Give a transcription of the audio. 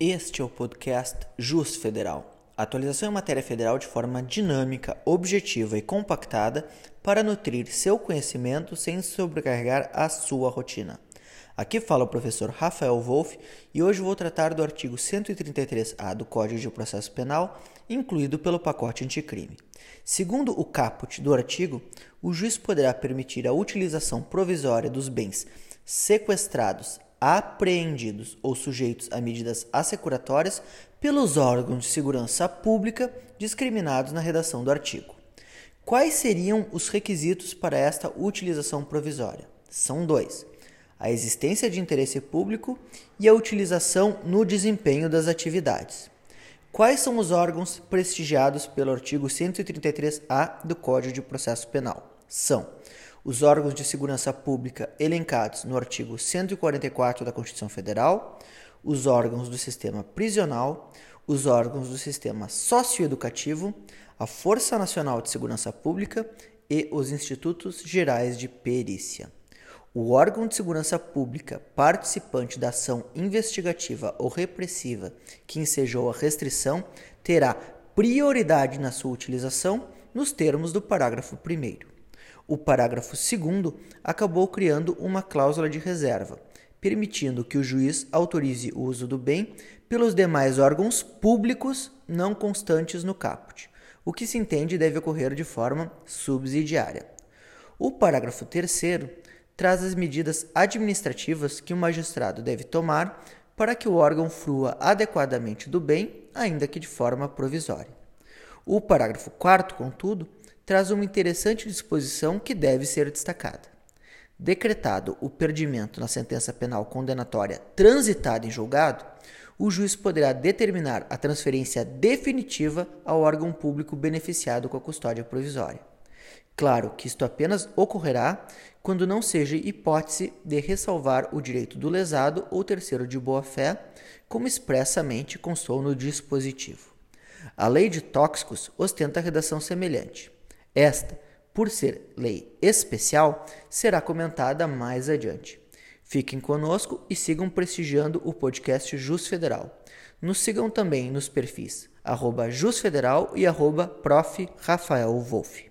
Este é o podcast Jus Federal. Atualização em matéria federal de forma dinâmica, objetiva e compactada para nutrir seu conhecimento sem sobrecarregar a sua rotina. Aqui fala o professor Rafael Wolff e hoje vou tratar do artigo 133-A do Código de Processo Penal, incluído pelo pacote anticrime. Segundo o caput do artigo, o juiz poderá permitir a utilização provisória dos bens sequestrados, apreendidos ou sujeitos a medidas assecuratórias pelos órgãos de segurança pública discriminados na redação do artigo. Quais seriam os requisitos para esta utilização provisória? São dois: a existência de interesse público e a utilização no desempenho das atividades. Quais são os órgãos prestigiados pelo artigo 133-A do Código de Processo Penal? São os órgãos de segurança pública elencados no artigo 144 da Constituição Federal, os órgãos do sistema prisional, os órgãos do sistema socioeducativo, a Força Nacional de Segurança Pública e os Institutos Gerais de Perícia. O órgão de segurança pública participante da ação investigativa ou repressiva que ensejou a restrição terá prioridade na sua utilização nos termos do parágrafo 1. O parágrafo 2 acabou criando uma cláusula de reserva, permitindo que o juiz autorize o uso do bem pelos demais órgãos públicos não constantes no caput, o que se entende deve ocorrer de forma subsidiária. O parágrafo 3 traz as medidas administrativas que o magistrado deve tomar para que o órgão frua adequadamente do bem, ainda que de forma provisória. O parágrafo 4, contudo, traz uma interessante disposição que deve ser destacada. Decretado o perdimento na sentença penal condenatória transitada em julgado, o juiz poderá determinar a transferência definitiva ao órgão público beneficiado com a custódia provisória. Claro que isto apenas ocorrerá quando não seja hipótese de ressalvar o direito do lesado ou terceiro de boa-fé, como expressamente constou no dispositivo. A lei de tóxicos ostenta redação semelhante. Esta, por ser lei especial, será comentada mais adiante. Fiquem conosco e sigam prestigiando o podcast Jus Federal. Nos sigam também nos perfis arroba Jus Federal e arroba Prof. Rafael Wolff.